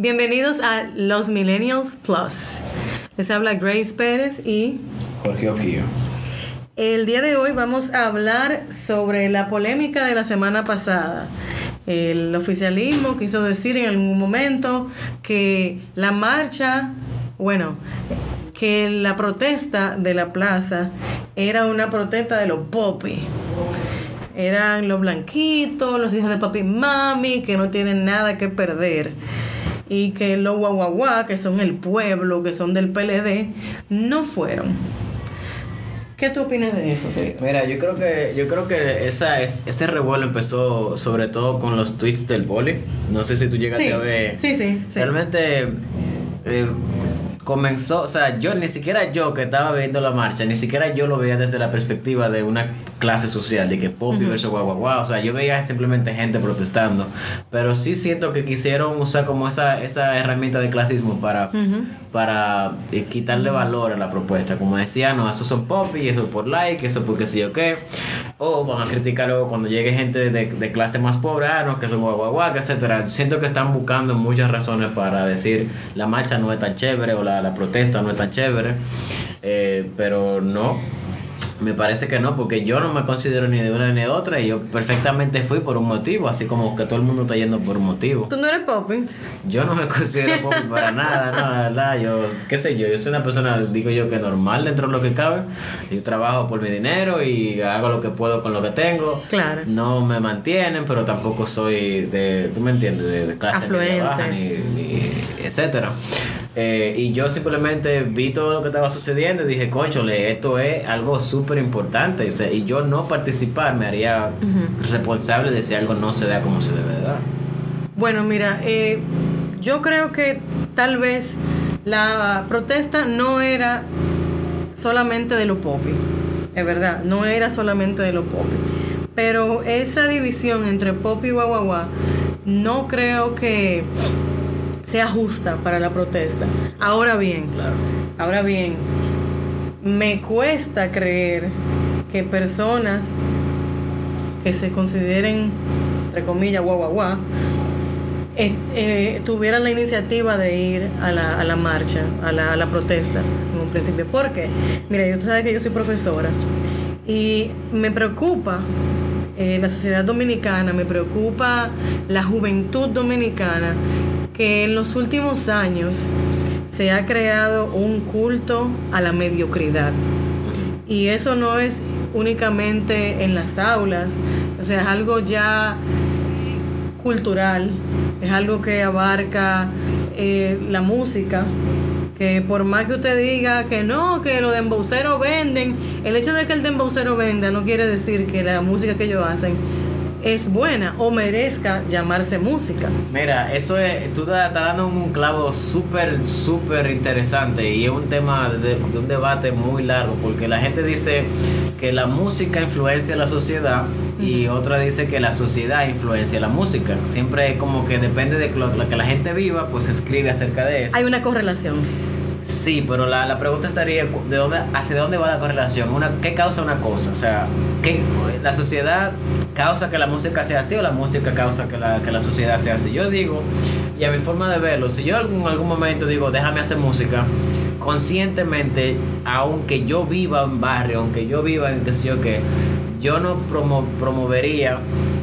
Bienvenidos a Los Millennials Plus. Les habla Grace Pérez y Jorge Ojillo. El día de hoy vamos a hablar sobre la polémica de la semana pasada. El oficialismo quiso decir en algún momento que la marcha, bueno, que la protesta de la plaza era una protesta de los popis. Eran los blanquitos, los hijos de papi y mami, que no tienen nada que perder y que los guaguaguá, que son el pueblo, que son del PLD, no fueron. ¿Qué tú opinas de eso, Mira, yo creo que yo creo que esa es, ese revuelo empezó sobre todo con los tweets del poli. No sé si tú llegaste a ver. Sí, sí, sí. Realmente eh, comenzó, o sea, yo ni siquiera yo que estaba viendo la marcha, ni siquiera yo lo veía desde la perspectiva de una clase social, de que Poppy versus guau, guau, o sea, yo veía simplemente gente protestando, pero sí siento que quisieron usar como esa, esa herramienta de clasismo para, para eh, quitarle valor a la propuesta, como decía, no, eso son Poppy, eso por like, eso porque sí o qué, o van a criticarlo cuando llegue gente de, de clase más pobre, ah, no, que son guau, guau, guau, etcétera. Siento que están buscando muchas razones para decir la marcha no es tan chévere o la la, protesta no es tan chévere, eh, pero no, me parece que no, porque yo no me considero ni de una ni de otra y yo perfectamente fui por un motivo, así como que todo el mundo está yendo por un motivo. ¿Tú no eres popi? Yo no me considero popi para nada, no, la verdad, yo, qué sé yo, yo soy una persona, digo yo, que normal dentro de lo que cabe. Yo trabajo por mi dinero y hago lo que puedo con lo que tengo. Claro. No me mantienen, pero tampoco soy de, tú me entiendes, de, clase Afluente. baja ni, ni etcétera. Eh, y yo simplemente vi todo lo que estaba sucediendo y dije, conchole, esto es algo súper importante. Y, yo no participar me haría responsable de si algo no se da como se debe dar. Bueno, mira, eh, yo creo que tal vez la protesta no era solamente de los popis, es verdad, no era solamente de los popis. Pero esa división entre pop y guaguaguá, no creo que sea justa para la protesta. Ahora bien, ahora bien, me cuesta creer que personas que se consideren, entre comillas, guau, guau, guau, eh, eh, tuvieran la iniciativa de ir a la, a la marcha, a la, a la, protesta, en un principio. ¿Por qué? Mira, yo, tú sabes que yo soy profesora y me preocupa eh, la sociedad dominicana, me preocupa la juventud dominicana que en los últimos años se ha creado un culto a la mediocridad. Y eso no es únicamente en las aulas, o sea, es algo ya cultural, es algo que abarca eh, la música, que por más que usted diga que no, que los dembauceros venden, el hecho de que el dembaucero venda no quiere decir que la música que ellos hacen es buena o merezca llamarse música. Mira, eso es, tú estás dando un clavo súper, súper interesante y es un tema de, un debate muy largo porque la gente dice que la música influencia la sociedad y otra dice que la sociedad influencia la música. Siempre como que depende de lo, lo que la gente viva, pues escribe acerca de eso. Hay una correlación. Sí, pero la, la, pregunta estaría, ¿de dónde, ¿hacia dónde va la correlación? Una, ¿Qué causa una cosa? O sea, ¿qué, ¿la sociedad causa que la música sea así o la música causa que la, que la sociedad sea así? Yo digo, y a mi forma de verlo, si yo en algún, momento digo, déjame hacer música, conscientemente, aunque yo viva en barrio, aunque yo viva en qué sé yo qué, yo no promo, promovería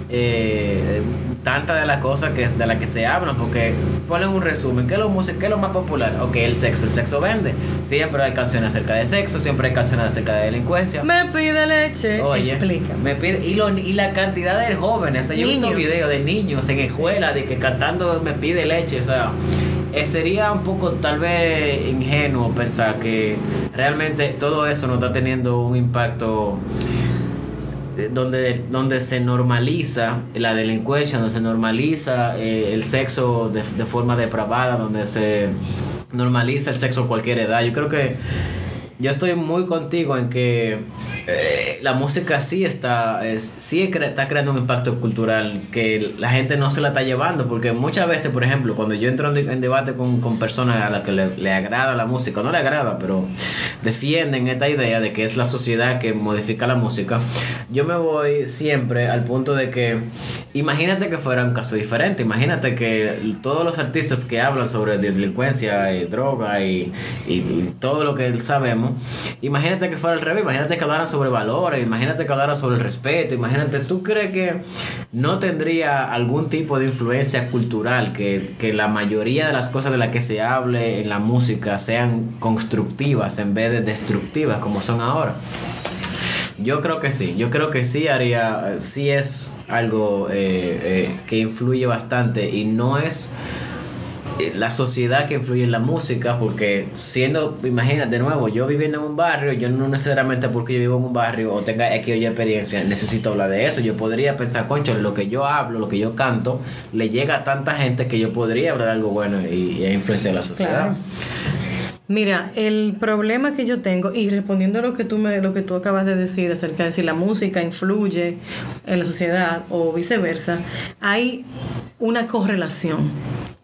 eh, tantas de las cosas que, de las que se hablan, porque ponen un resumen, ¿qué es, lo, ¿qué es lo más popular? Ok, el sexo, el sexo vende. Siempre hay canciones acerca de sexo, siempre hay canciones acerca de delincuencia. Me pide leche, Oye, explica. Me pide, y, lo, y la cantidad de jóvenes, yo he visto videos de niños en escuela de que cantando me pide leche, o sea eh, sería un poco tal vez ingenuo pensar que realmente todo eso no está teniendo un impacto donde, donde se normaliza la delincuencia, donde se normaliza eh, el sexo de, de, forma depravada, donde se normaliza el sexo a cualquier edad. Yo creo que yo estoy muy contigo en que eh, la música sí está, es, sí está creando un impacto cultural que la gente no se la está llevando, porque muchas veces, por ejemplo, cuando yo entro en, debate con, con, personas a las que le, le, agrada la música, no le agrada, pero defienden esta idea de que es la sociedad que modifica la música, yo me voy siempre al punto de que Imagínate que fuera un caso diferente. Imagínate que todos los artistas que hablan sobre delincuencia y droga y, y, todo lo que sabemos, imagínate que fuera al revés. Imagínate que hablaran sobre valores, imagínate que hablaran sobre el respeto. Imagínate, ¿tú crees que no tendría algún tipo de influencia cultural que, que la mayoría de las cosas de las que se hable en la música sean constructivas en vez de destructivas como son ahora? Yo creo que sí, yo creo que sí haría, sí es algo eh, eh, que influye bastante y no es la sociedad que influye en la música, porque siendo, imagínate de nuevo, yo viviendo en un barrio, yo no necesariamente porque yo vivo en un barrio o tenga X o Y experiencia, necesito hablar de eso. Yo podría pensar, concho, lo que yo hablo, lo que yo canto, le llega a tanta gente que yo podría hablar algo bueno y, y influenciar la sociedad. Mira, el problema que yo tengo, y respondiendo a lo que tú me, lo que tú acabas de decir acerca de si la música influye en la sociedad o viceversa, hay una correlación.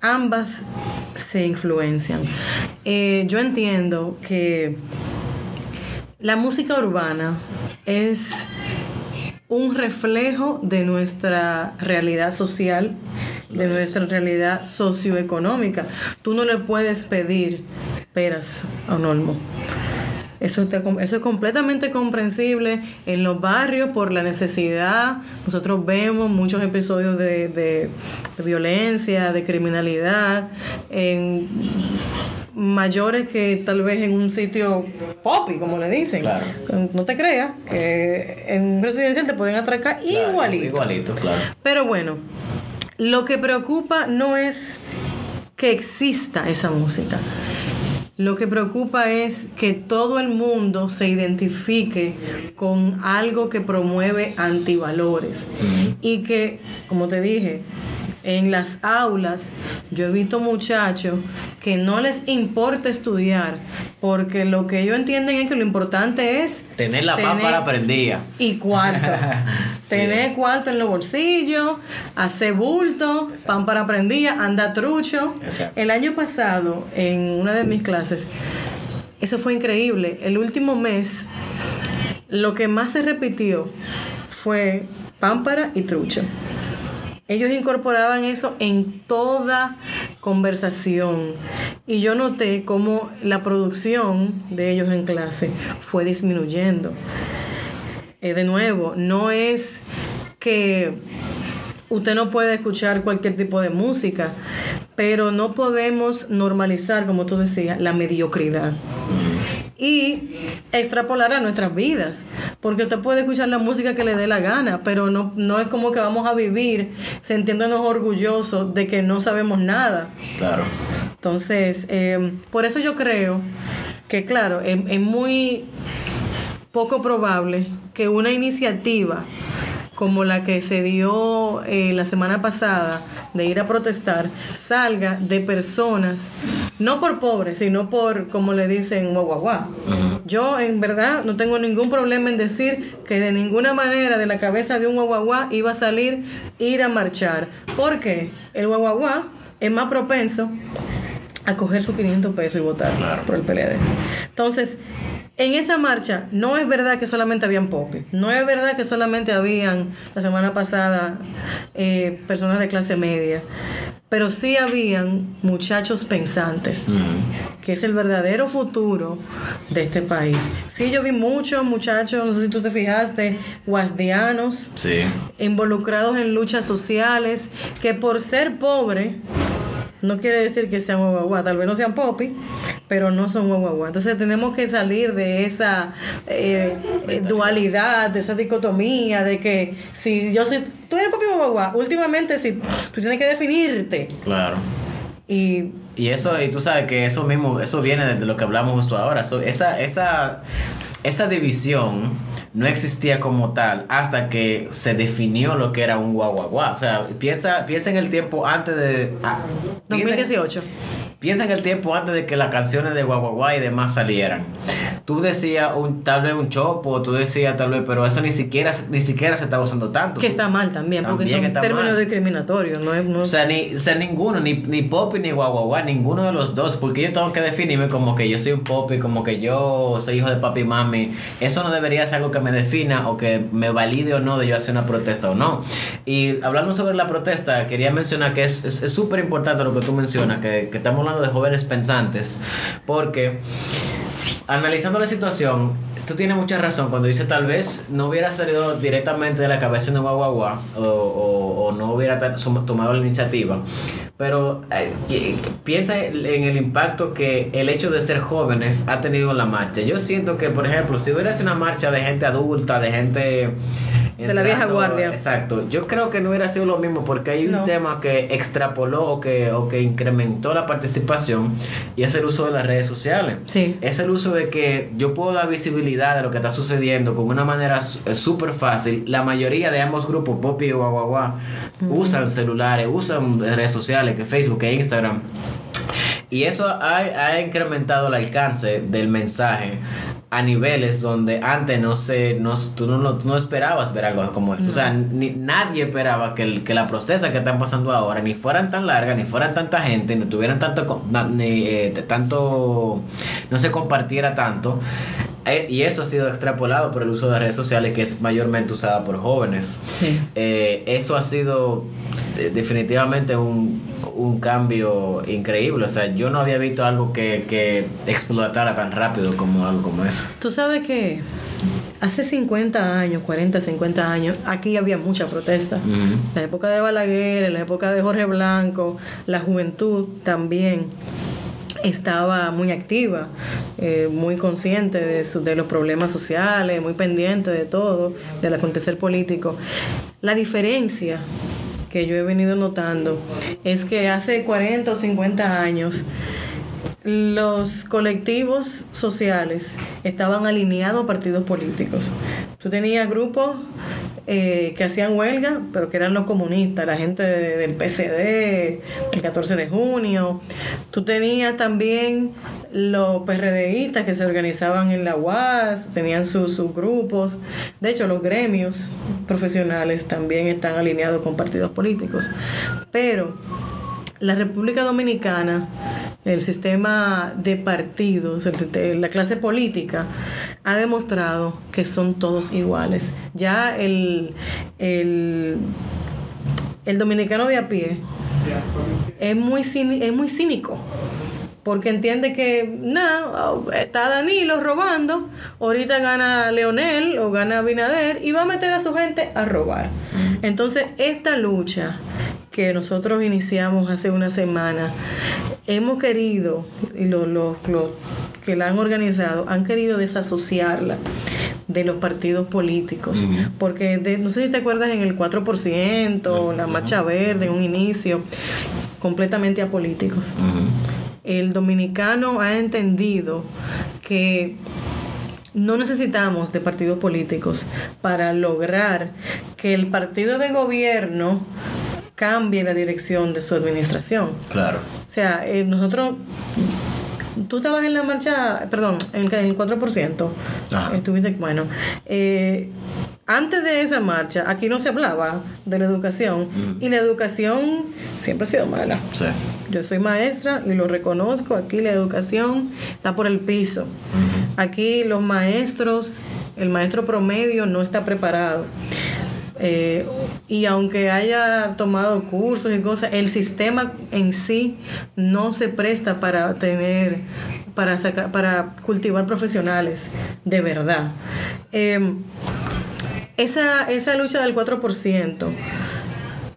Ambas se influencian. Eh, yo entiendo que la música urbana es un reflejo de nuestra realidad social, de nuestra realidad socioeconómica. Tú no le puedes pedir peras a un olmo. Eso, eso es completamente comprensible en los barrios por la necesidad. Nosotros vemos muchos episodios de, violencia, de criminalidad, en mayores que tal vez en un sitio poppy, como le dicen. No te creas que en un residencial te pueden atracar igualito. Igualito, claro. Pero bueno, lo que preocupa no es que exista esa música. Lo que preocupa es que todo el mundo se identifique con algo que promueve antivalores. Y que, como te dije, en las aulas yo he visto muchachos que no les importa estudiar porque lo que ellos entienden es que lo importante es tener la para prendida y cuarto. Tener cuarto en los bolsillos hacer bulto pan para prendida anda trucho. El año pasado en una de mis clases eso fue increíble. El último mes lo que más se repitió fue pámpara y trucho ellos incorporaban eso en toda conversación. Y yo noté cómo la producción de ellos en clase fue disminuyendo. Eh, de nuevo, no es que usted no puede escuchar cualquier tipo de música, pero no podemos normalizar, como tú decías, la mediocridad y extrapolar a nuestras vidas. Porque usted puede escuchar la música que le dé la gana, pero no, no es como que vamos a vivir sintiéndonos orgullosos de que no sabemos nada. Claro. Entonces, eh, por eso yo creo que, claro, es muy poco probable que una iniciativa como la que se dio eh, la semana pasada de ir a protestar salga de personas, no por pobres, sino por, como le dicen, guaguaguá. Yo en verdad no tengo ningún problema en decir que de ninguna manera de la cabeza de un guaguaguá iba a salir ir a marchar. porque El guaguaguá es más propenso a coger sus 500 pesos y votar por el PLD. Entonces, en esa marcha no es verdad que solamente habían popis, no es verdad que solamente habían la semana pasada eh, personas de clase media, pero sí habían muchachos pensantes, que es el verdadero futuro de este país. Sí, yo vi muchos muchachos, no sé si tú te fijaste, guasdianos, involucrados en luchas sociales, que por ser pobre no quiere decir que sean guagua, tal vez no sean popi, pero no son guagua. Entonces tenemos que salir de esa eh, dualidad, de esa dicotomía, de que si yo soy, tú eres popi guagua, últimamente si tú tienes que definirte. Claro. Y, y eso, y tú sabes que eso mismo, eso viene de lo que hablamos justo ahora. esa, esa esa división no existía como tal hasta que se definió lo que era un guaguaguá. O sea, piensa, piensa en el tiempo antes de... 2018. Ah, piensa en el tiempo antes de que las canciones de guaguaguá y demás salieran. Tú decías un, tal vez un chopo, tú decías tal vez, pero eso ni siquiera, ni siquiera se está usando tanto. Que está mal también, porque son términos discriminatorios, no es... O, sea, ni, ninguno, ni, ni popi ni guaguaguá, ninguno de los dos, porque yo tengo que definirme como que yo soy un popi, como que yo soy hijo de papi y mami. Eso no debería ser algo que me defina o que me valide o no de yo hacer una protesta o no. Y hablando sobre la protesta, quería mencionar que es súper es, importante lo que tú mencionas, que, que estamos hablando de jóvenes pensantes, porque analizando la situación, tú tienes mucha razón cuando dice tal vez no hubiera salido directamente de la cabeza de Guagua o, o, o no hubiera tomado la iniciativa. Pero eh, piensa en el impacto que el hecho de ser jóvenes ha tenido en la marcha. Yo siento que, por ejemplo, si hubiera sido una marcha de gente adulta, de gente de la vieja guardia. Exacto. Yo creo que no hubiera sido lo mismo porque hay un tema que extrapoló o que, o que incrementó la participación y es el uso de las redes sociales. Sí. Es el uso de que yo puedo dar visibilidad de lo que está sucediendo con una manera eh, súper fácil. La mayoría de ambos grupos, Poppy y Guaguaguá, usan celulares, usan redes sociales, que Facebook e Instagram. Y eso ha, ha incrementado el alcance del mensaje a niveles donde antes no se, no, tú no, no esperabas ver algo como eso. O sea, ni, nadie esperaba que, el, que la protesta que están pasando ahora ni fueran tan largas, ni fueran tanta gente, ni tuvieran tanto, ni, eh, tanto, no se compartiera tanto. Eh, y eso ha sido extrapolado por el uso de redes sociales que es mayormente usada por jóvenes. Sí. Eh, eso ha sido definitivamente un, un cambio increíble. O sea, yo no había visto algo que, que explotara tan rápido como algo como eso. Tú sabes que hace 50 años, 40, 50 años, aquí había mucha protesta. La época de Balaguer, la época de Jorge Blanco, la juventud también estaba muy activa, eh, muy consciente de, de los problemas sociales, muy pendiente de todo, del acontecer político. La diferencia que yo he venido notando es que hace 40 o 50 años los colectivos sociales estaban alineados a partidos políticos. Tú tenías grupos eh, que hacían huelga, pero que eran los comunistas, la gente del PCD, el 14 de junio. Tú tenías también los PRDistas que se organizaban en la UAS, tenían sus, grupos. De hecho, los gremios profesionales también están alineados con partidos políticos. Pero la República Dominicana, el sistema de partidos, la clase política, ha demostrado que son todos iguales. Ya el, el, el dominicano de a pie es muy, es muy cínico porque entiende que nada, está Danilo robando, ahorita gana Leonel o gana Binader y va a meter a su gente a robar. Entonces, esta lucha que nosotros iniciamos hace una semana, hemos querido, y los, los, que la han organizado, han querido desasociarla de los partidos políticos. Porque no sé si te acuerdas en el 4%, la marcha verde, en un inicio, completamente apolíticos. El dominicano ha entendido que no necesitamos de partidos políticos para lograr que el partido de gobierno cambie la dirección de su administración. Claro. O sea, eh, nosotros tú estabas en la marcha, perdón, en el, en el 4%. Estuviste, bueno, eh, antes de esa marcha, aquí no se hablaba de la educación y la educación siempre ha sido mala. Sí. Yo soy maestra y lo reconozco, aquí la educación está por el piso. Aquí los maestros, el maestro promedio no está preparado. Eh, y aunque haya tomado cursos y cosas, el sistema en sí no se presta para tener, para sacar, para cultivar profesionales de verdad. Em, esa, esa lucha del 4%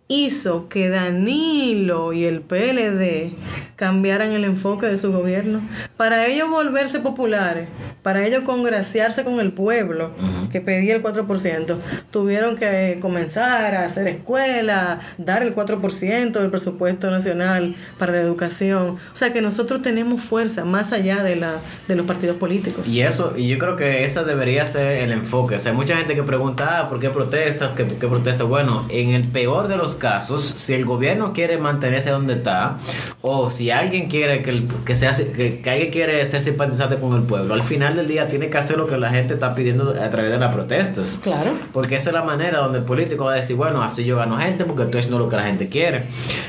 hizo que Danilo y el PLD cambiaran el enfoque de su gobierno. Para ellos volverse populares, para ellos congraciarse con el pueblo que pedía el 4%, tuvieron que comenzar a hacer escuelas, dar el 4% del presupuesto nacional para la educación. O sea que nosotros tenemos fuerza más allá de, la, de los partidos políticos. Y eso, y yo creo que ese debería ser el enfoque. O sea, hay mucha gente que pregunta, ah, ¿por qué protestas? ¿Qué, qué protestas? Bueno, en el peor de los casos, si el gobierno quiere mantenerse donde está, o si alguien quiere que, que, se que, alguien quiere ser simpatizante con el pueblo, al final del día tiene que hacer lo que la gente está pidiendo a través de las protestas. Claro. Porque esa es la manera donde el político va a decir, bueno, así yo gano gente porque estoy haciendo lo que la gente quiere.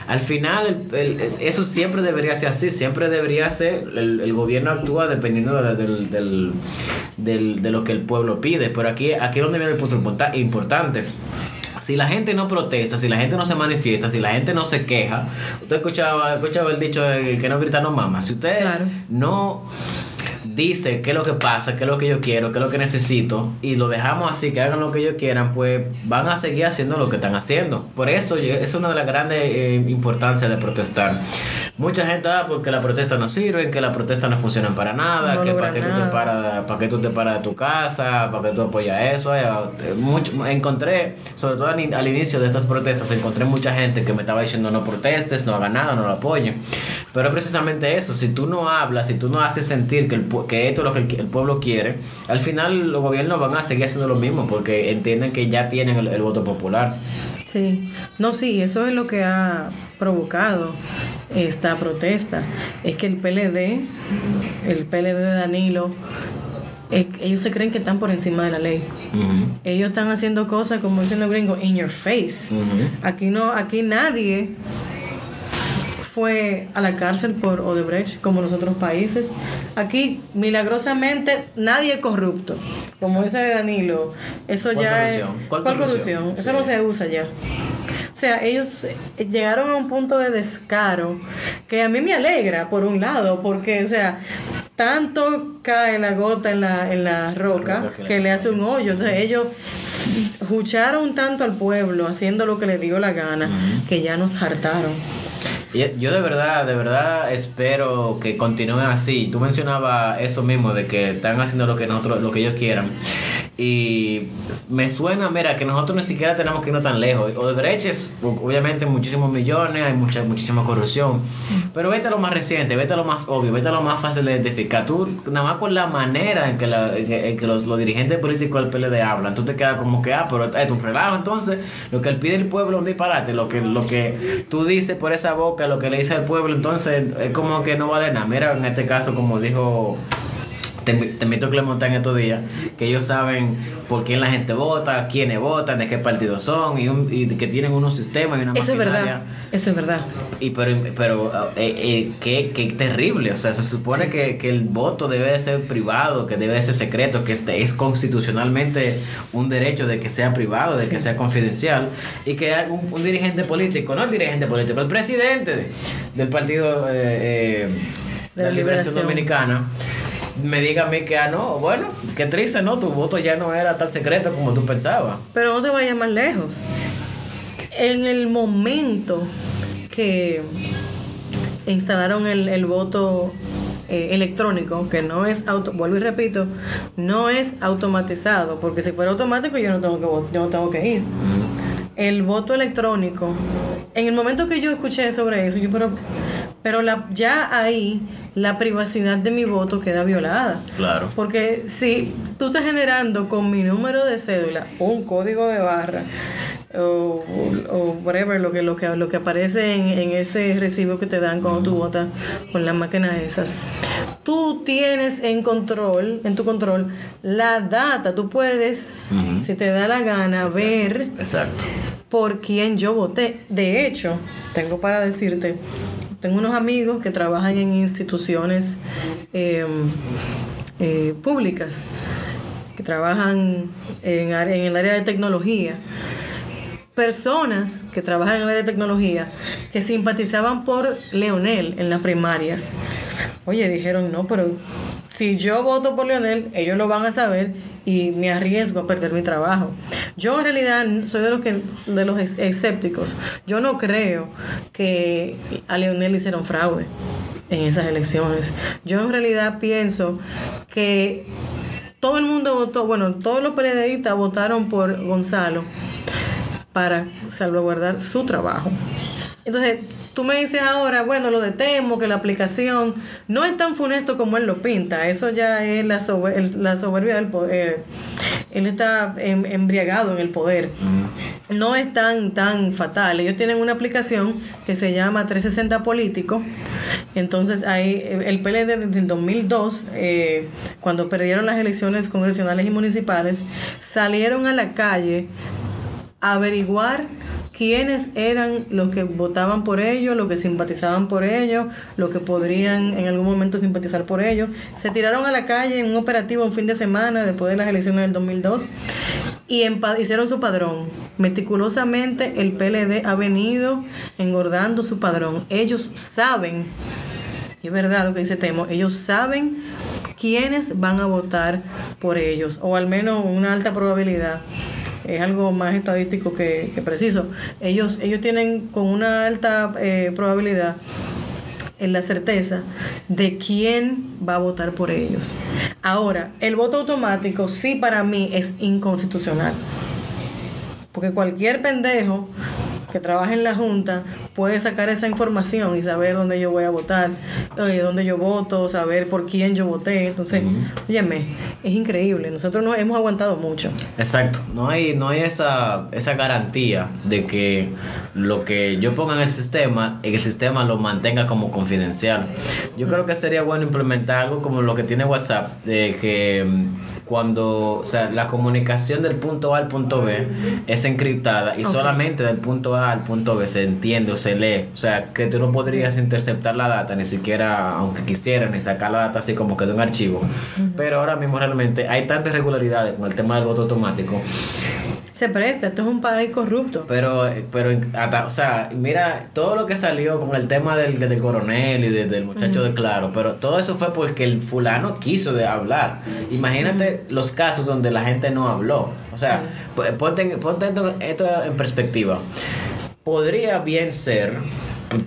Al final, el- el- eso siempre debería ser así, siempre debería ser, el, el gobierno actúa dependiendo de, del- del- del- de lo que el pueblo pide. Pero aquí, aquí es donde viene el punto importa- importante. Si la gente no protesta, si la gente no se manifiesta, si la gente no se queja, usted escuchaba, escuchaba el dicho de que no grita no mama. Si usted Claro. no dice qué es lo que pasa, qué es lo que yo quiero, qué es lo que necesito, y lo dejamos así, que hagan lo que ellos quieran, pues van a seguir haciendo lo que están haciendo. Por eso es una de las grandes eh, importancias de protestar. Mucha gente, ah, porque las protestas no sirven, que las protestas no funcionan para nada, No que para qué tú te nada. paras, para qué tú te paras de tu casa, para qué tú apoyas eso. eh, eh, mucho- encontré, sobre todo al, inicio de estas protestas, encontré mucha gente que me estaba diciendo no protestes, no hagan nada, no lo apoyen. Pero es precisamente eso, si tú no hablas, si tú no haces sentir que, el, que esto es lo que el, pueblo quiere, al final los gobiernos van a seguir haciendo lo mismo porque entienden que ya tienen el, el voto popular. Sí, no, sí, eso es lo que ha provocado esta protesta. Es que el PLD, el PLD de Danilo, ellos se creen que están por encima de la ley. Ellos están haciendo cosas, como dicen los gringos, in your face. Aquí no, aquí nadie fue a la cárcel por Odebrecht como en los otros países. Aquí, milagrosamente, nadie es corrupto. Como dice Danilo, eso ¿Cuál ya corrupción? es... ¿Cuál ¿Cuál corrupción? corrupción? Eso Sí. no se usa ya. O sea, ellos eh, llegaron a un punto de descaro que a mí me alegra, por un lado, porque, o sea, tanto cae la gota en la, en la roca Roca que le que le hace un hoyo. Entonces ellos jucharon tanto al pueblo haciendo lo que les dio la gana que ya nos hartaron. Yo de verdad, de verdad espero que continúen así. Tú mencionabas eso mismo de que están haciendo lo que nosotros, lo que ellos quieran. Y me suena, mira, que nosotros ni siquiera tenemos que irnos tan lejos. Odebrecht es, obviamente, muchísimos millones, hay mucha, muchísima corrupción. Pero vete a lo más reciente, vete a lo más obvio, vete a lo más fácil de identificar. Tú, nada más con la manera en que, la- en que, los, los dirigentes políticos del PLD hablan, tú te quedas como que, ah, pero es un relajo. Entonces, lo que él pide el pueblo es un disparate. Lo que, lo que tú dices por esa boca, lo que le dice al pueblo, entonces es como que no vale nada. Mira, en este caso, como dijo te, te invito a estos días, que ellos saben por quién la gente vota, quiénes votan, de qué partidos son, y, un- y que tienen unos sistemas y una Eso es verdad. Eso es verdad. Y pero, pero eh, eh, qué, qué terrible, o sea, se supone que, que el voto debe de ser privado, que debe de ser secreto, que este es constitucionalmente un derecho de que sea privado, de que sea confidencial, y que un, un dirigente político, no el dirigente político, el presidente de- del partido eh, eh, de la Liberación Liberación. Dominicana me diga a mí que, ah, no, bueno, qué triste, ¿no? Tu voto ya no era tan secreto como tú pensabas. Pero no te vayas más lejos. En el momento que instalaron el, el voto eh, electrónico, que no es auto, vuelvo y repito, no es automatizado, porque si fuera automático yo no tengo que, yo no tengo que ir. El voto electrónico, en el momento que yo escuché sobre eso, yo pero, pero la, ya ahí la privacidad de mi voto queda violada. Claro. Porque si tú estás generando con mi número de cédula un código de barra o, o whatever, lo que, lo que, lo que aparece en, en ese recibo que te dan cuando tú votas con las máquinas esas, tú tienes en control, en tu control, la data. Tú puedes, si te da la gana, ver Exacto. Por quién yo voté. De hecho, tengo para decirte, tengo unos amigos que trabajan en instituciones eh, eh, públicas, que trabajan en, en el área de tecnología. Personas que trabajan en el área de tecnología que simpatizaban por Leonel en las primarias. Oye, dijeron, no, pero si yo voto por Leonel, ellos lo van a saber y me arriesgo a perder mi trabajo. Yo en realidad soy de los que de los escépticos. Yo no creo que a Leonel le hicieron fraude en esas elecciones. Yo en realidad pienso que todo el mundo votó, bueno, todos los periodistas votaron por Gonzalo para salvaguardar su trabajo. Entonces, tú me dices ahora, bueno, lo de Temo, que la aplicación no es tan funesto como él lo pinta. Eso ya es la, sober- el- la soberbia del poder. Él está em- embriagado en el poder. no es tan, tan fatal. Ellos tienen una aplicación que se llama 360 Político. Entonces, ahí el PLD desde el 2002, eh, cuando perdieron las elecciones congresionales y municipales, salieron a la calle averiguar quiénes eran los que votaban por ellos, los que simpatizaban por ellos, los que podrían en algún momento simpatizar por ellos. Se tiraron a la calle en un operativo un fin de semana después de las elecciones del 2002 y hicieron su padrón. Meticulosamente el PLD ha venido engordando su padrón. Ellos saben, y es verdad lo que dice Temo, ellos saben quiénes van a votar por ellos, o al menos una alta probabilidad es algo más estadístico que, preciso. Ellos, ellos tienen con una alta eh, probabilidad en la certeza de quién va a votar por ellos. Ahora, el voto automático sí para mí es inconstitucional. Porque cualquier pendejo que trabaja en la Junta puede sacar esa información y saber dónde yo voy a votar, eh, dónde yo voto, saber por quién yo voté. Entonces, óyeme, es increíble. Nosotros nos hemos aguantado mucho. Exacto. No hay, no hay esa, esa garantía de que lo que yo ponga en el sistema, el sistema lo mantenga como confidencial. Yo creo que sería bueno implementar algo como lo que tiene WhatsApp, de que cuando, o sea, la comunicación del punto A al punto B es encriptada y solamente del punto A al punto B se entiende o se lee. O sea, que tú no podrías interceptar la data ni siquiera, aunque quisieran, ni sacar la data así como que de un archivo. Pero ahora mismo realmente hay tantas irregularidades con el tema del voto automático se presta, esto es un país corrupto. Pero, pero o sea, mira, todo lo que salió con el tema del, del coronel y del muchacho de Claro, pero todo eso fue porque el fulano quiso de hablar. Imagínate los casos donde la gente no habló. O sea, ponte, ponte esto en perspectiva. Podría bien ser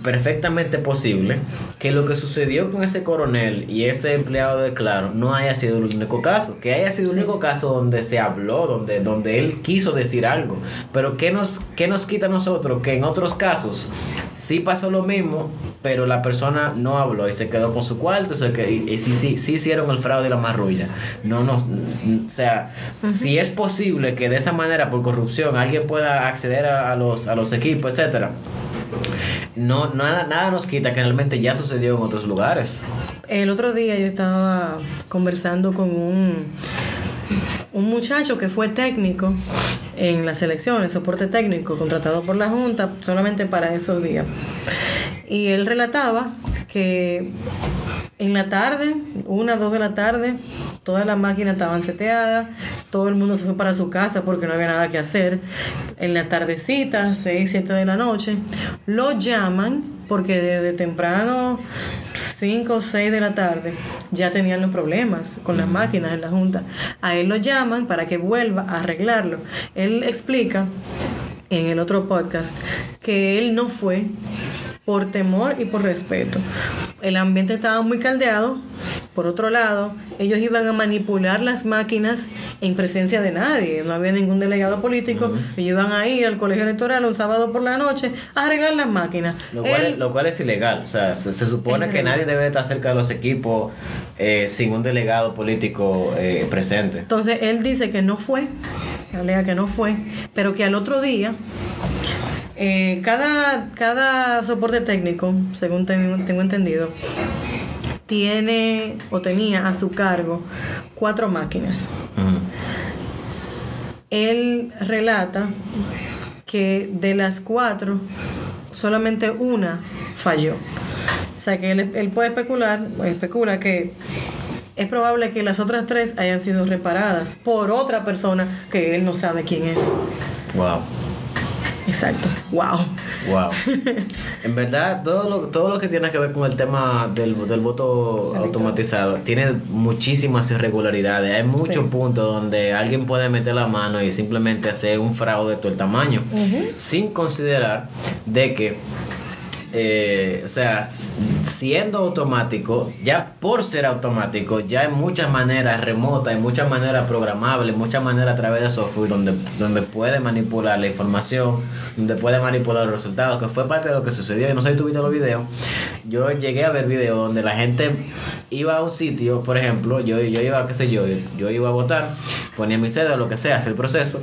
perfectamente posible que lo que sucedió con ese coronel y ese empleado de Claro no haya sido el único caso, que haya sido el único caso donde se habló, donde, donde él quiso decir algo. Pero ¿qué nos, qué nos quita a nosotros? Que en otros casos sí pasó lo mismo, pero la persona no habló y se quedó con su cuarto y, sí, sí, sí hicieron el fraude y la marrulla. No nos, o sea, si es posible que de esa manera, por corrupción, alguien pueda acceder a, los, a los equipos, etcétera no, nada, nada nos quita que realmente ya sucedió en otros lugares. El otro día yo estaba conversando con un, un muchacho que fue técnico en las elecciones, soporte técnico, contratado por la Junta solamente para esos días. Y él relataba que en la tarde, una, dos de la tarde, todas las máquinas estaban seteadas, todo el mundo se fue para su casa porque no había nada que hacer. En la tardecita, 6, 7 de la noche, lo llaman porque desde temprano, 5 o 6 de la tarde, ya tenían los problemas con las máquinas en la junta. A él lo llaman para que vuelva a arreglarlo. Él explica en el otro podcast que él no fue por temor y por respeto. El ambiente estaba muy caldeado. Por otro lado, ellos iban a manipular las máquinas en presencia de nadie. No había ningún delegado político. Ellos iban a ir al colegio electoral un sábado por la noche a arreglar las máquinas. Lo cual, es, ilegal. O sea, se, supone que nadie debe estar cerca de los equipos eh, sin un delegado político eh, presente. Entonces, él dice que no fue, alega que no fue, pero que al otro día eh, cada, cada soporte técnico, según tengo, entendido, tiene o tenía a su cargo cuatro máquinas. Él relata que de las cuatro, solamente una falló. O sea que él, él puede especular, especula que es probable que las otras tres hayan sido reparadas por otra persona que él no sabe quién es. Wow. Exacto. Wow. Wow. En verdad, todo lo, todo lo que tiene que ver con el tema del, voto automatizado tiene muchísimas irregularidades. Hay muchos puntos donde alguien puede meter la mano y simplemente hacer un fraude de todo el tamaño, sin considerar de que eh, o sea, siendo automático, ya por ser automático, ya hay muchas maneras remotas, hay muchas maneras programables, muchas maneras a través de software donde, donde puede manipular la información, donde puede manipular los resultados, que fue parte de lo que sucedió. Y no sé si tuviste los videos. Yo llegué a ver videos donde la gente iba a un sitio, por ejemplo, yo, yo iba, qué sé yo, yo iba a votar, ponía mi cédula, lo que sea, hacer el proceso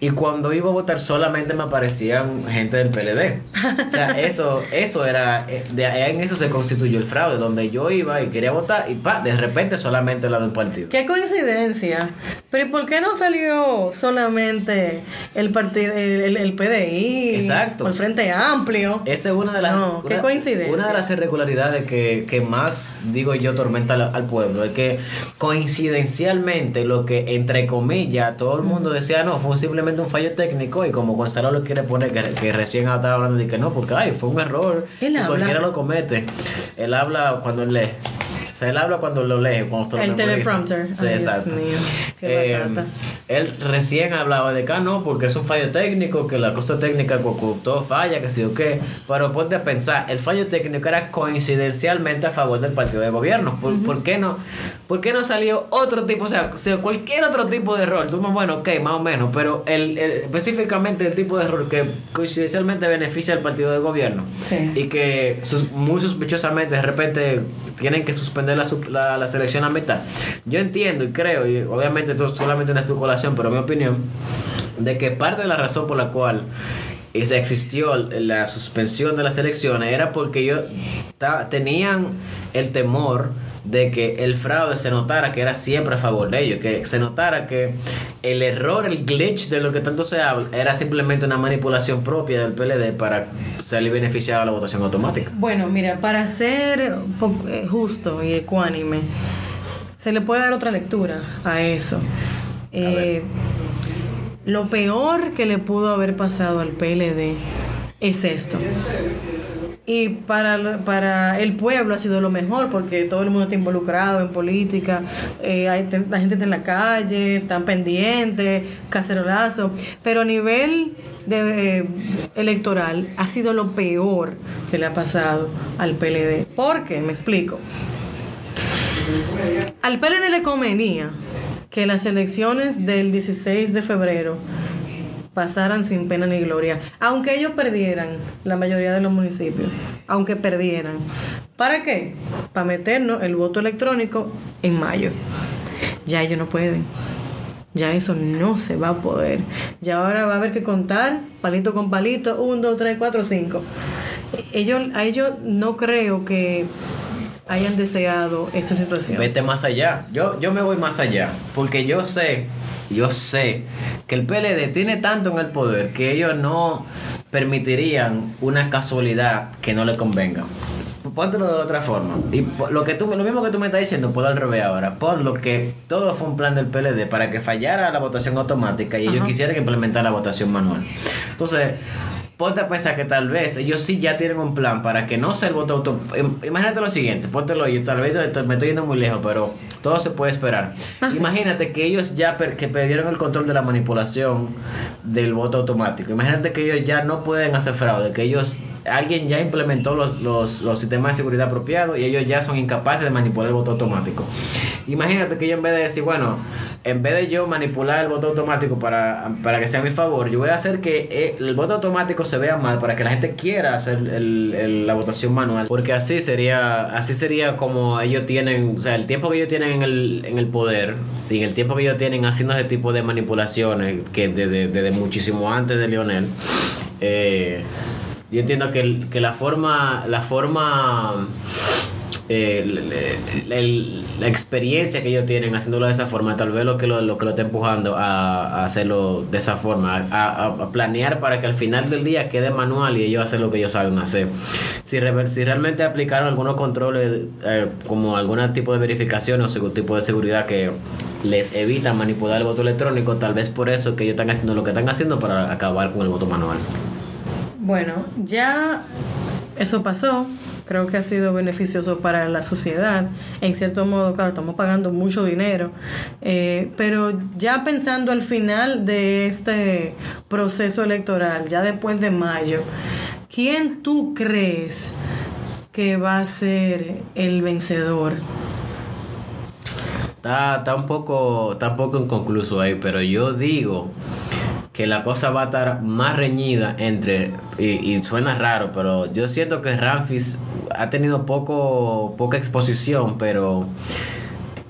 y cuando iba a votar solamente me aparecían gente del PLD. O sea, eso, eso era, eh, de, en eso se constituyó el fraude, donde yo iba y quería votar y pa, de repente solamente la de un partido. Qué coincidencia. Pero ¿y por qué no salió solamente el partido, el, el, PDI? Exacto. O el Frente Amplio. Esa es una de las. No, qué coincidencia. Una de las irregularidades que, que más, digo yo, tormenta al, al pueblo. Es que coincidencialmente lo que, entre comillas, todo el mundo decía, no, fue simplemente un fallo técnico y como Gonzalo lo quiere poner que, que recién estaba hablando de que no, porque ay, fue un error, Él y habla. cualquiera lo comete. Él habla cuando él lee. Sea, él habla cuando lo lee, cuando lo El teleprompter. Sí, Ay, Dios exacto. mío, qué Eh, él recién hablaba de que ah, no, porque es un fallo técnico, que la cosa técnica cu- todo falla, que sí o qué. Pero ponte a pensar, el fallo técnico era coincidencialmente a favor del partido de gobierno. ¿Por, ¿por qué no? ¿Por qué no salió otro tipo, o sea, o sea, cualquier otro tipo de error? Tú, bueno, ok, más o menos, pero el, el- específicamente el tipo de error que coincidencialmente beneficia al partido de gobierno Sí. y que sus- muy sospechosamente de repente tienen que suspender la, selección a mitad. Yo entiendo y creo, y obviamente esto es solamente una especulación, pero mi opinión, de que parte de la razón por la cual se existió la suspensión de las elecciones era porque ellos tenían el temor de que el fraude se notara que era siempre a favor de ellos, que se notara que el error, el glitch de lo que tanto se habla, era simplemente una manipulación propia del PLD para salir beneficiado a la votación automática. Bueno, mira, para ser eh, justo y ecuánime, se le puede dar otra lectura a eso. Eh, lo peor que le pudo haber pasado al PLD es esto. Y para, para el pueblo ha sido lo mejor porque todo el mundo está involucrado en política, eh, hay, la gente está en la calle, están pendientes, cacerolazo. Pero a nivel eh, electoral ha sido lo peor que le ha pasado al PLD. ¿Por qué? Me explico. Al PLD le convenía que las elecciones del 16 de febrero pasaran sin pena ni gloria, aunque ellos perdieran la mayoría de los municipios, aunque perdieran. ¿Para qué? Para meternos el voto electrónico en mayo. Ya ellos no pueden. Ya eso no se va a poder. Ya ahora va a haber que contar palito con palito, un, dos, tres, cuatro, cinco. Ellos, a ellos no creo que hayan deseado esta situación. Vete más allá. Yo, yo me voy más allá. Porque yo sé, yo sé que el PLD tiene tanto en el poder que ellos no permitirían una casualidad que no le convenga. Póntelo de la otra forma. Y lo que tú, lo mismo que tú me estás diciendo, puedo al revés ahora. Ponlo que todo fue un plan del PLD para que fallara la votación automática y ellos quisieran implementar la votación manual. Entonces, ponte a pensar que tal vez ellos sí ya tienen un plan para que no sea el voto automático. Imagínate lo siguiente, póntelo yo, tal vez yo me estoy yendo muy lejos, pero todo se puede esperar. Ah, sí. Imagínate que ellos ya per- que perdieron el control de la manipulación del voto automático. Imagínate que ellos ya no pueden hacer fraude, que ellos alguien ya implementó los, los, los sistemas de seguridad apropiados y ellos ya son incapaces de manipular el voto automático. Imagínate que yo en vez de decir, bueno, en vez de yo manipular el voto automático para, para que sea a mi favor, yo voy a hacer que eh, el voto automático se vea mal para que la gente quiera hacer el- el- la votación manual. Porque así sería, así sería como ellos tienen, o sea, el tiempo que ellos tienen en el, en el poder y en el tiempo que ellos tienen haciendo ese tipo de manipulaciones que desde, desde muchísimo antes de Lionel. eh, yo entiendo que, que la forma, la forma, eh, la experiencia que ellos tienen haciéndolo de esa forma, tal vez lo que lo, lo que lo está empujando a, hacerlo de esa forma, a, planear para que al final del día quede manual y ellos hacen lo que ellos saben hacer. Si, re- si realmente aplicaron algunos controles, eh, como algún tipo de verificación o algún tipo de seguridad que les evita manipular el voto electrónico, tal vez por eso que ellos están haciendo lo que están haciendo para acabar con el voto manual. Bueno, ya eso pasó. Creo que ha sido beneficioso para la sociedad. En cierto modo, claro, estamos pagando mucho dinero. Eh, pero ya pensando al final de este proceso electoral, ya después de mayo, ¿quién tú crees que va a ser el vencedor? Está, está un poco, inconcluso ahí, pero yo digo que la cosa va a estar más reñida entre, y, suena raro, pero yo siento que Ramfis ha tenido poco, poca exposición, pero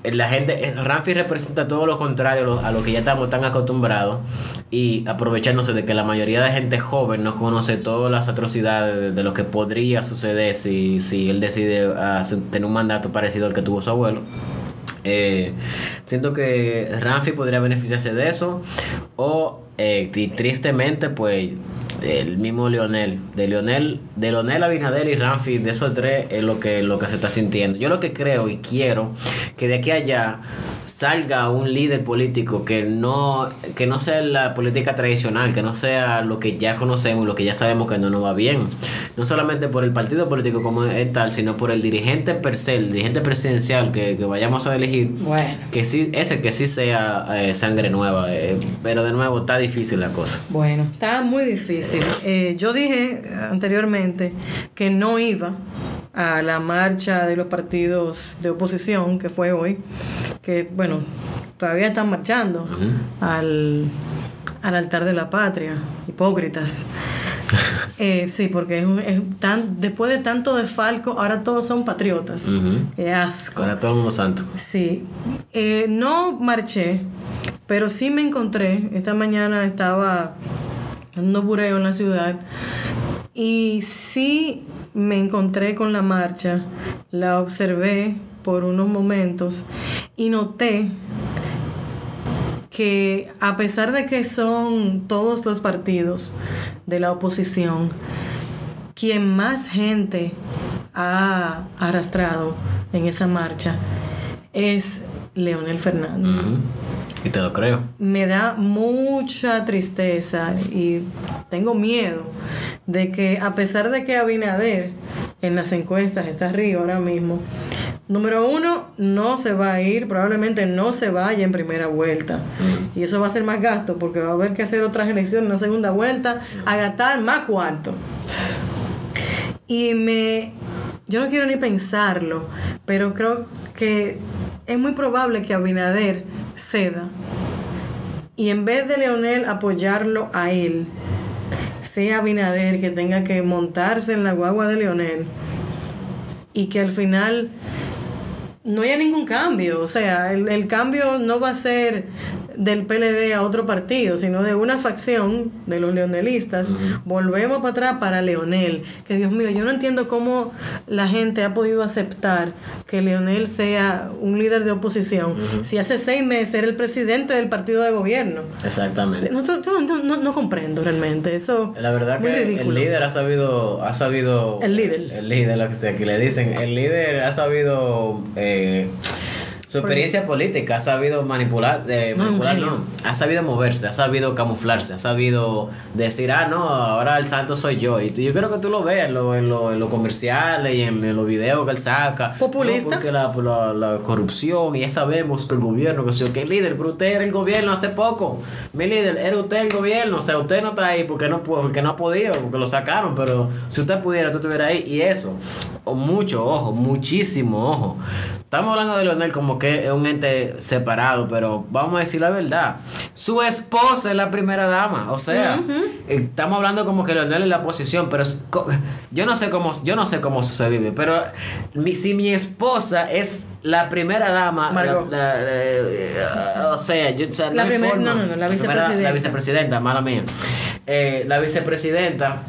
la gente, eh, Ramfi representa todo lo contrario a lo que ya estamos tan acostumbrados y aprovechándose de que la mayoría de gente joven no conoce todas las atrocidades de, lo que podría suceder si, si él decide tener un mandato parecido al que tuvo su abuelo. Eh, siento que Ramfi podría beneficiarse de eso o eh, tristemente pues el mismo Leonel, de Leonel, de Leonel Abinader y Ramfi, de esos tres es lo que, lo que se está sintiendo. Yo lo que creo y quiero que de aquí a allá salga un líder político que no, que no sea la política tradicional, que no sea lo que ya conocemos, lo que ya sabemos que no nos va bien. No solamente por el partido político como es tal, sino por el dirigente per se, el dirigente presidencial que, vayamos a elegir. Bueno. Que sí, ese que sí sea eh, sangre nueva. Eh, pero de nuevo, está difícil la cosa. Bueno, está muy difícil. Eh, yo dije anteriormente que no iba a la marcha de los partidos de oposición que fue hoy, que bueno, todavía están marchando al, altar de la patria, hipócritas. Eh, sí, porque es, tan, después de tanto desfalco, ahora todos son patriotas. Qué asco. Ahora todo el mundo santo. Sí. Eh, no marché, pero sí me encontré. Esta mañana estaba dando bureo en la ciudad y sí me encontré con la marcha, la observé por unos momentos y noté que a pesar de que son todos los partidos de la oposición, quien más gente ha arrastrado en esa marcha es Leonel Fernández. Y te lo creo. Me da mucha tristeza y tengo miedo de que a pesar de que Abinader en las encuestas está arriba ahora mismo, número uno, no se va a ir, probablemente no se vaya en primera vuelta. Mm. Y eso va a ser más gasto porque va a haber que hacer otras elecciones, una segunda vuelta, a gastar más cuarto. Y me... Yo no quiero ni pensarlo, pero creo que es muy probable que Abinader ceda y en vez de Leonel apoyarlo a él, sea Abinader que tenga que montarse en la guagua de Leonel y que al final no haya ningún cambio. O sea, el, el, cambio no va a ser del PLD a otro partido, sino de una facción de los leonelistas. Volvemos para atrás para Leonel. Que Dios mío, yo no entiendo cómo la gente ha podido aceptar que Leonel sea un líder de oposición si hace seis meses era el presidente del partido de gobierno. Exactamente. No, no, no, comprendo realmente eso. La verdad que el líder ha sabido, ha sabido. El líder. El líder, lo que sea, que le dicen. El líder ha sabido. Eh, su experiencia política ha sabido manipular, de manipular no, ha sabido moverse, ha sabido camuflarse, ha sabido decir, ah, no, ahora el santo soy yo. Y yo creo que tú lo ves en los lo, comerciales y en, los videos que él saca. Populista. porque la, la, corrupción, y ya sabemos que el gobierno, que si que líder, pero usted era el gobierno hace poco. Mi líder, era usted el gobierno, o sea, usted no está ahí porque no, porque no ha podido, porque lo sacaron, pero si usted pudiera, tú estuviera ahí. Y eso, mucho ojo, muchísimo ojo. Estamos hablando de Leonel como que es un ente separado, pero vamos a decir la verdad. Su esposa es la primera dama. O sea, estamos hablando como que Leonel es la posición, pero yo no sé cómo, yo no sé cómo se vive, pero si mi esposa es la primera dama, o sea, yo, la primera, no, no, no, la vicepresidenta. La vicepresidenta, mala mía. Eh, la vicepresidenta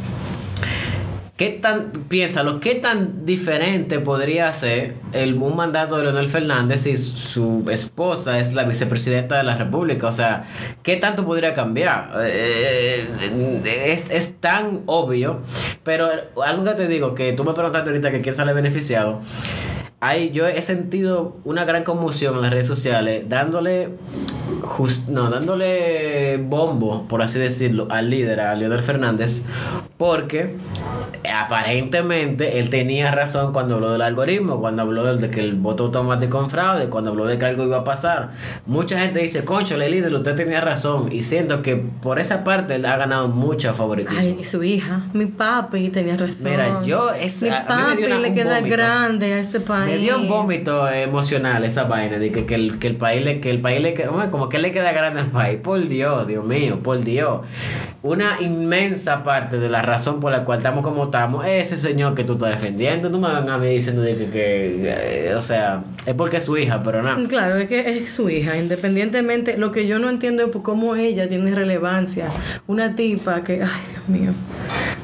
¿Qué tan, piénsalo, qué tan diferente podría ser el, un mandato de Leonel Fernández si su esposa es la vicepresidenta de la República? O sea, ¿qué tanto podría cambiar? Eh, es, es, tan obvio, pero algo que te digo, que tú me preguntaste ahorita que quién sale beneficiado. Hay, yo he sentido una gran conmoción en las redes sociales dándole no, dándole bombo, por así decirlo, al líder, a Leonel Fernández, porque aparentemente él tenía razón cuando habló del algoritmo, cuando habló de que el voto automático en fraude, cuando habló de que algo iba a pasar. Mucha gente dice, concho, el líder, usted tenía razón. Y siento que por esa parte él ha ganado mucho favoritismo. Ay, su hija, mi papi tenía razón. Mira, yo... Es, mi papi le queda grande a este país. Me dio un vómito emocional esa vaina de que, que el, que el país le que el país le hombre, como que le queda grande al país. Por Dios, Dios mío, por Dios. Una inmensa parte de la razón por la cual estamos como estamos es ese señor que tú estás defendiendo. No me van a mí diciendo de que, que, eh, o sea, es porque es su hija, pero nada. Claro, es que es su hija, independientemente, lo que yo no entiendo es cómo ella tiene relevancia. Una tipa que, ay Dios mío,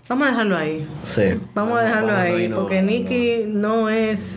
vamos a dejarlo ahí. Sí. Vamos a dejarlo Vamos, ahí, no, porque no. Nikki no es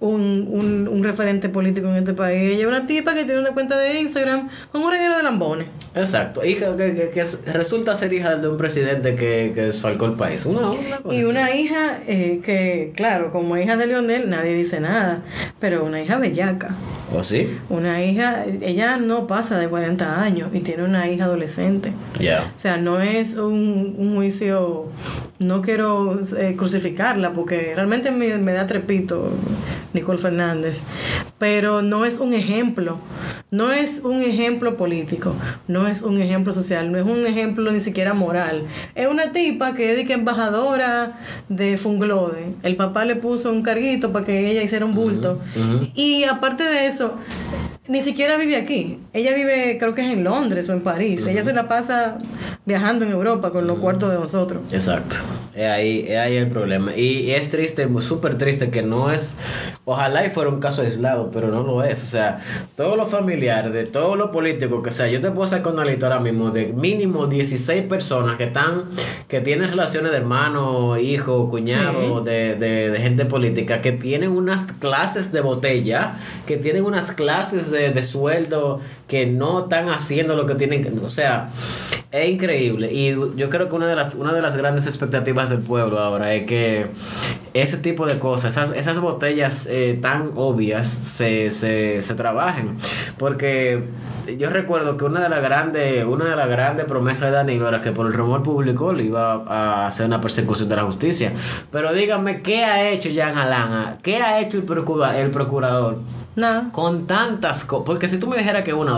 un, un, un referente político en este país. Ella es una tipa que tiene una cuenta de Instagram con un reguero de lambones. Exacto. Hija que, que- que es- resulta ser hija de un presidente que, que desfalcó el país. Una, una Y así. una hija eh, que, claro, como hija de Leonel nadie dice nada, pero una hija bellaca. ¿O sí? Una hija, ella no pasa de 40 años y tiene una hija adolescente. Ya. O sea, no es un, un juicio, no quiero eh, crucificarla porque realmente me, me da trepito Nicole Fernández, pero no es un ejemplo, no es un ejemplo político, no es un ejemplo social, no es un ejemplo ni siquiera moral. Es una tipa que es embajadora de Funglode. El papá le puso un carguito para que ella hiciera un bulto. Y aparte de eso, ni siquiera vive aquí. Ella vive, creo que es en Londres o en París. Ella se la pasa viajando en Europa con los cuartos de nosotros. Exacto. Es ahí, es ahí el problema. Y es triste, súper triste que no es. Ojalá y fuera un caso aislado, pero no lo es. O sea, todos los familiares, de todos los políticos, que sea, yo te puedo sacar una lista ahora mismo de mínimo 16 personas que están, que tienen relaciones de hermano, hijo, cuñado, de, de, de gente política, que tienen unas clases de botella, que tienen unas clases de, de sueldo, que no están haciendo lo que tienen que. O sea, es increíble. Y yo creo que una de las, una de las grandes expectativas del pueblo ahora es que ese tipo de cosas, esas, esas botellas eh, tan obvias, se, se, se trabajen. Porque yo recuerdo que una de las grandes, una de las grandes promesas de Danilo era que por el rumor público le iba a hacer una persecución de la justicia. Pero díganme, ¿qué ha hecho Jean Alain? ¿Qué ha hecho el, procura- el procurador? Nada. con tantas cosas, porque si tú me dijeras que una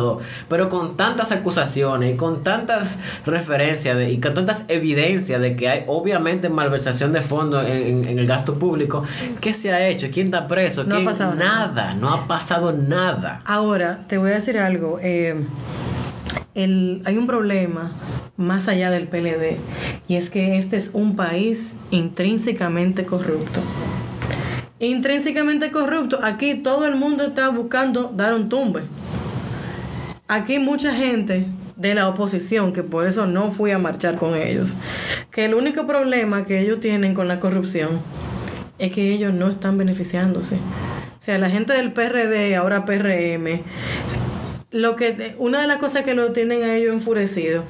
pero con tantas acusaciones y con tantas referencias de- y con tantas evidencias de que hay obviamente malversación de fondos en, en- en el gasto público, ¿qué se ha hecho? ¿Quién está preso? No ha ¿Quién? pasado nada. nada, no ha pasado nada. Ahora, te voy a decir algo. eh, el, hay un problema más allá del PLD y es que este es un país intrínsecamente corrupto. Intrínsecamente corrupto. Aquí todo el mundo está buscando dar un tumbe. Aquí mucha gente de la oposición, que por eso no fui a marchar con ellos, que el único problema que ellos tienen con la corrupción es que ellos no están beneficiándose. O sea, la gente del PRD, ahora PRM, lo que una de las cosas que lo tienen a ellos enfurecidos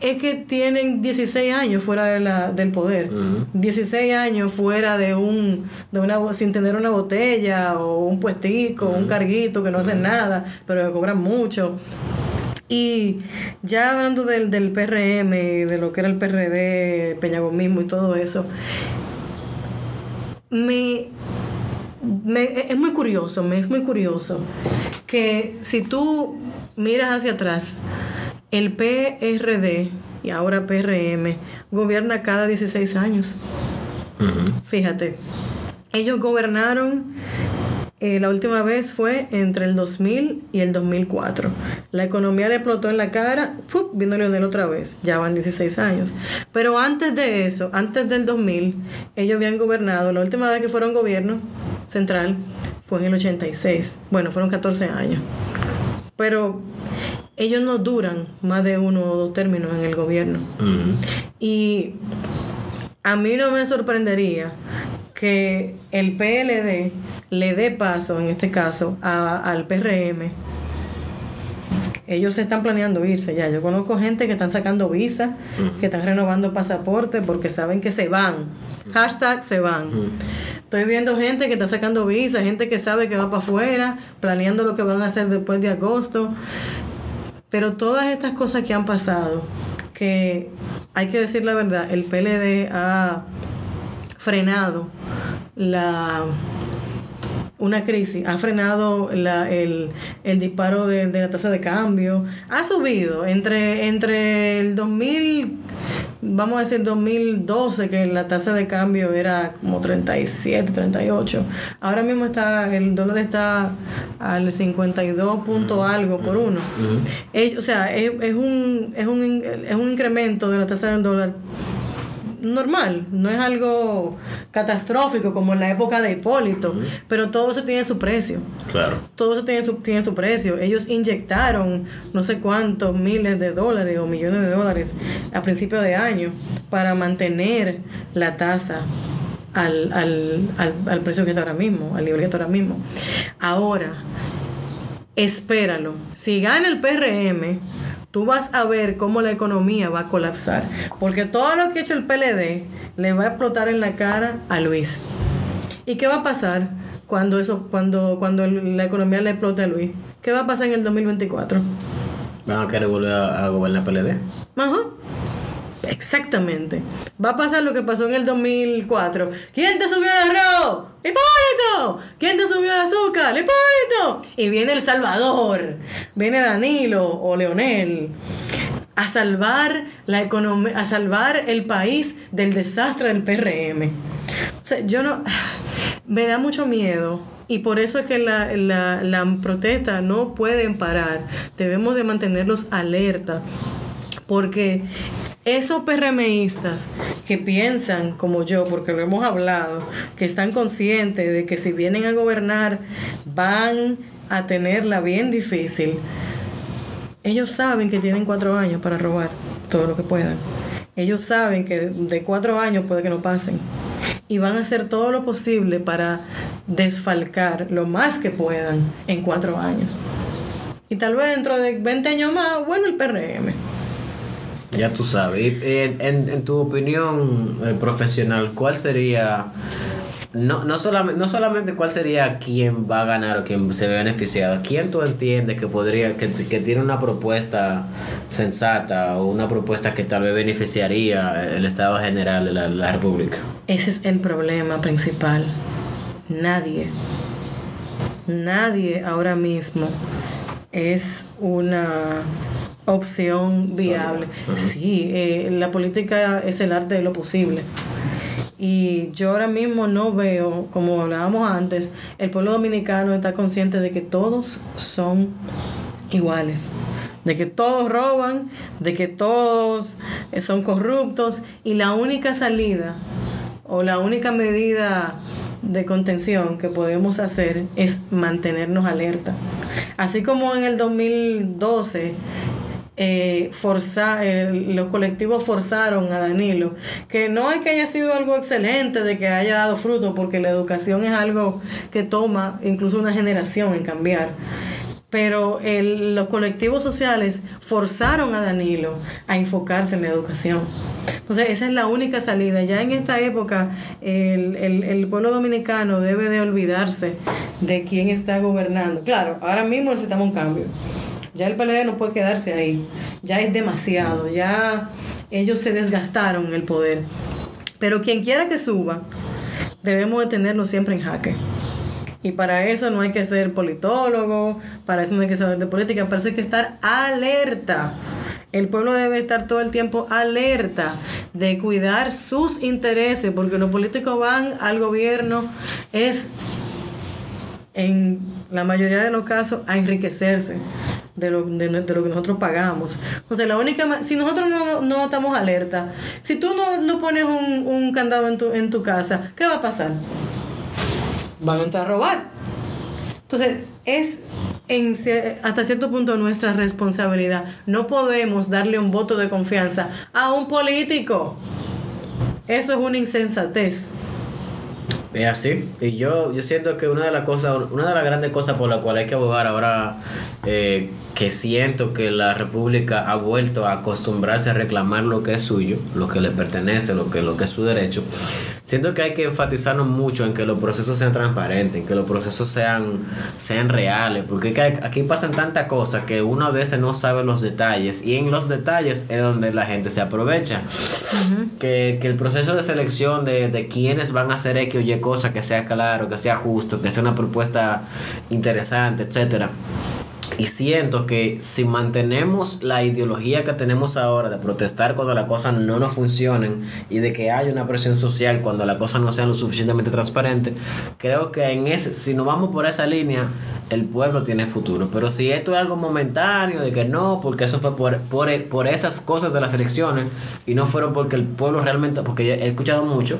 es que tienen 16 años fuera de la, del poder. 16 años fuera de un de una sin tener una botella o un puestico, un carguito que no hacen nada, pero que cobran mucho. Y ya hablando del, del PRM, de lo que era el PRD, Peñagomismo y todo eso, me, me- es muy curioso, me es muy curioso que si tú miras hacia atrás, el PRD y ahora PRM gobierna cada 16 años. Fíjate, ellos gobernaron, eh, la última vez fue entre el 2000 y el 2004. La economía le explotó en la cara, ¡fup! vino Leonel otra vez, ya van 16 años. Pero antes de eso, antes del 2000, ellos habían gobernado, la última vez que fueron gobierno central fue en el 86. Bueno, fueron 14 años. Pero ellos no duran más de uno o dos términos en el gobierno. Y a mí no me sorprendería que el PLD le dé paso, en este caso, a- al PRM. Ellos se están planeando irse ya. Yo conozco gente que están sacando visa, que están renovando pasaporte porque saben que se van. Hashtag se van. Estoy viendo gente que está sacando visa, gente que sabe que va para afuera, planeando lo que van a hacer después de agosto. Pero todas estas cosas que han pasado, que hay que decir la verdad, el PLD ha frenado la una crisis, ha frenado la- el, el disparo de, la tasa de cambio, ha subido entre, entre el 2000, vamos a decir 2012, que la tasa de cambio era como 37, 38. Ahora mismo está el dólar está al 52 punto algo por uno. Ellos- o sea, es, es un, es, un, es un incremento de la tasa del dólar normal, no es algo catastrófico como en la época de Hipólito, pero todo eso tiene su precio. Claro. Todo eso tiene su, tiene su precio. Ellos inyectaron no sé cuántos miles de dólares o millones de dólares a principio de año para mantener la tasa al, al, al, al precio que está ahora mismo, al nivel que está ahora mismo. Ahora, espéralo. Si gana el PRM, tú vas a ver cómo la economía va a colapsar. Porque todo lo que ha hecho el PLD le va a explotar en la cara a Luis. ¿Y qué va a pasar cuando eso, cuando, cuando la economía le explote a Luis? ¿Qué va a pasar en el 2024? ¿Van a querer volver a, a gobernar PLD? Ajá. Exactamente. Va a pasar lo que pasó en el 2004. ¿Quién te subió el arroz? ¡Hipólito! ¿Quién te subió el azúcar? ¡Hipólito! Y viene El Salvador. Viene Danilo o Leonel. A salvar la economía, a salvar el país del desastre del PRM. O sea, yo no. Me da mucho miedo. Y por eso es que la, la, la protesta no pueden parar. Debemos de mantenerlos alerta. Porque esos PRMistas que piensan como yo, porque lo hemos hablado, que están conscientes de que si vienen a gobernar van a tenerla bien difícil, ellos saben que tienen cuatro años para robar todo lo que puedan. Ellos saben que de cuatro años puede que no pasen. Y van a hacer todo lo posible para desfalcar lo más que puedan en cuatro años. Y tal vez dentro de 20 años más vuelve el PRM. Ya tú sabes. En, en- en tu opinión eh, profesional, ¿cuál sería, no, no, solamente, no solamente cuál sería quién va a ganar o quién se ve beneficiado, quién tú entiendes que podría, que, que tiene una propuesta sensata o una propuesta que tal vez beneficiaría el Estado General de la, la República? Ese es el problema principal. Nadie, nadie ahora mismo es una opción viable. Sí, eh, la política es el arte de lo posible. Y yo ahora mismo no veo, como hablábamos antes, el pueblo dominicano está consciente de que todos son iguales, de que todos roban, de que todos son corruptos y la única salida o la única medida de contención que podemos hacer es mantenernos alerta. Así como en el 2012 eh, forza- el- los colectivos forzaron a Danilo, que no es que haya sido algo excelente, de que haya dado fruto, porque la educación es algo que toma incluso una generación en cambiar. Pero el- los colectivos sociales forzaron a Danilo a enfocarse en la educación. Entonces, esa es la única salida. Ya en esta época, el, el- el pueblo dominicano debe de olvidarse de quién está gobernando. Claro, ahora mismo necesitamos un cambio. Ya el PLD no puede quedarse ahí. Ya es demasiado. Ya ellos se desgastaron el poder. Pero quien quiera que suba, debemos de tenerlo siempre en jaque. Y para eso no hay que ser politólogo, para eso no hay que saber de política, para eso hay que estar alerta. El pueblo debe estar todo el tiempo alerta de cuidar sus intereses, porque los políticos van al gobierno es en la mayoría de los casos a enriquecerse de lo, de, lo que nosotros pagamos. O sea, la única si nosotros no, no estamos alerta, si tú no, no pones un, un candado en tu, en tu casa, ¿qué va a pasar? Van a entrar a robar. Entonces, es en, hasta cierto punto nuestra responsabilidad. No podemos darle un voto de confianza a un político. Eso es una insensatez. Es así. Y yo, yo siento que una de las cosas, una de las grandes cosas por la cual hay que abogar ahora, eh, que siento que la República ha vuelto a acostumbrarse a reclamar lo que es suyo, lo que le pertenece, lo que, lo que es su derecho. Siento que hay que enfatizarnos mucho en que los procesos sean transparentes, en que los procesos sean, sean reales, porque aquí pasan tantas cosas que uno a veces no sabe los detalles y en los detalles es donde la gente se aprovecha. que, que el proceso de selección de, de quiénes van a hacer X o Y cosa que sea claro, que sea justo, que sea una propuesta interesante, etcétera Y siento que si mantenemos la ideología que tenemos ahora de protestar cuando las cosas no nos funcionen y de que haya una presión social cuando las cosas no sean lo suficientemente transparentes, creo que en ese, si nos vamos por esa línea, el pueblo tiene futuro. Pero si esto es algo momentáneo, de que no, porque eso fue por, por, por esas cosas de las elecciones y no fueron porque el pueblo realmente, porque he escuchado mucho,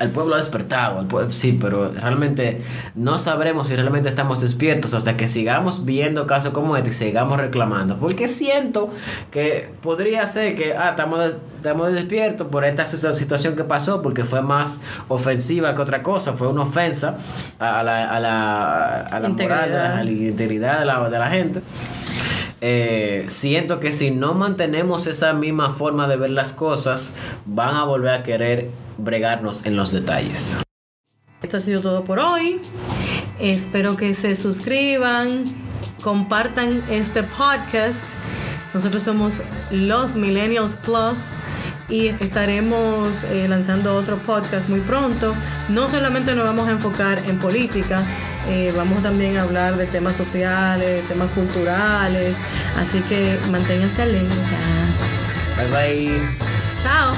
el pueblo ha despertado, el pueblo, sí, pero realmente no sabremos si realmente estamos despiertos hasta que sigamos viendo casos como este y sigamos reclamando. Porque siento que podría ser que, ah, estamos, estamos despiertos por esta situación que pasó, porque fue más ofensiva que otra cosa, fue una ofensa a la, a la integridad de la, de la gente. Eh, siento que si no mantenemos esa misma forma de ver las cosas, van a volver a querer bregarnos en los detalles. Esto ha sido todo por hoy. Espero que se suscriban, compartan este podcast. Nosotros somos los Millennials Plus y estaremos eh, lanzando otro podcast muy pronto. No solamente nos vamos a enfocar en política, eh, vamos también a hablar de temas sociales, temas culturales, así que manténganse alerta. Bye bye. Chao.